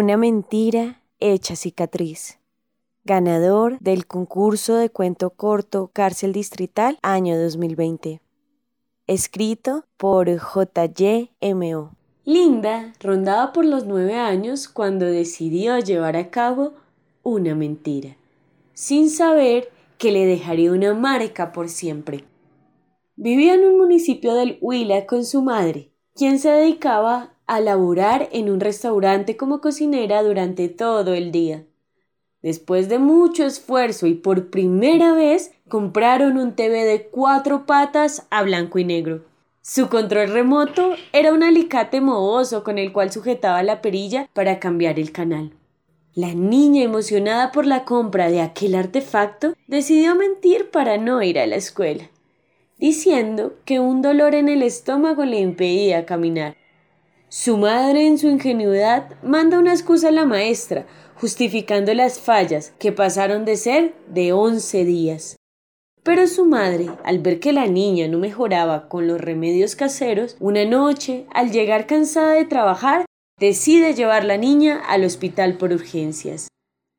Una mentira hecha cicatriz. Ganador del concurso de cuento corto Cárcel Distrital año 2020. Escrito por JYMO. Linda rondaba por los nueve años cuando decidió llevar a cabo una mentira, sin saber que le dejaría una marca por siempre. Vivía en un municipio del Huila con su madre, quien se dedicaba a laborar en un restaurante como cocinera durante todo el día. Después de mucho esfuerzo y por primera vez compraron un TV de cuatro patas a blanco y negro. Su control remoto era un alicate mohoso con el cual sujetaba la perilla para cambiar el canal. La niña, emocionada por la compra de aquel artefacto, decidió mentir para no ir a la escuela, diciendo que un dolor en el estómago le impedía caminar. Su madre, en su ingenuidad, manda una excusa a la maestra, justificando las fallas, que pasaron de ser de once días. Pero su madre, al ver que la niña no mejoraba con los remedios caseros, una noche, al llegar cansada de trabajar, decide llevar la niña al hospital por urgencias.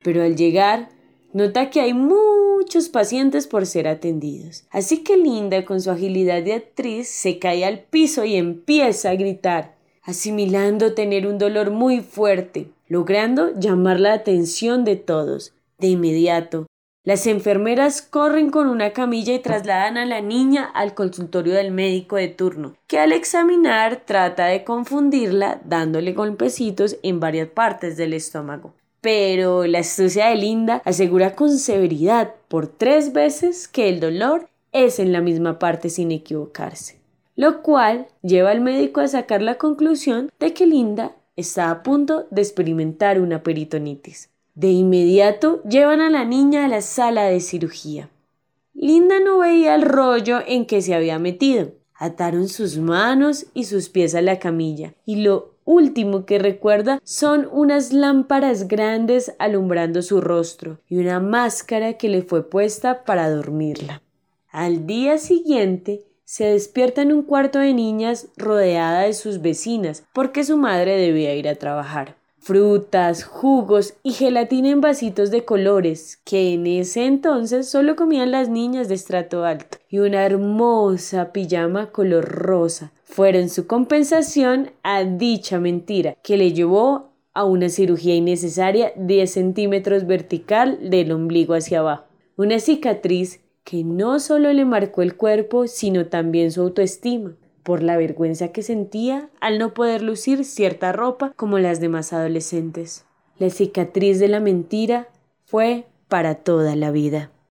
Pero al llegar, nota que hay muchos pacientes por ser atendidos. Así que Linda, con su agilidad de actriz, se cae al piso y empieza a gritar asimilando tener un dolor muy fuerte, logrando llamar la atención de todos. De inmediato, las enfermeras corren con una camilla y trasladan a la niña al consultorio del médico de turno, que al examinar trata de confundirla dándole golpecitos en varias partes del estómago. Pero la astucia de Linda asegura con severidad por tres veces que el dolor es en la misma parte sin equivocarse lo cual lleva al médico a sacar la conclusión de que Linda está a punto de experimentar una peritonitis. De inmediato llevan a la niña a la sala de cirugía. Linda no veía el rollo en que se había metido. Ataron sus manos y sus pies a la camilla y lo último que recuerda son unas lámparas grandes alumbrando su rostro y una máscara que le fue puesta para dormirla. Al día siguiente se despierta en un cuarto de niñas rodeada de sus vecinas porque su madre debía ir a trabajar. Frutas, jugos y gelatina en vasitos de colores que en ese entonces solo comían las niñas de estrato alto y una hermosa pijama color rosa fueron su compensación a dicha mentira que le llevó a una cirugía innecesaria 10 centímetros vertical del ombligo hacia abajo, una cicatriz que no solo le marcó el cuerpo, sino también su autoestima, por la vergüenza que sentía al no poder lucir cierta ropa como las demás adolescentes. La cicatriz de la mentira fue para toda la vida.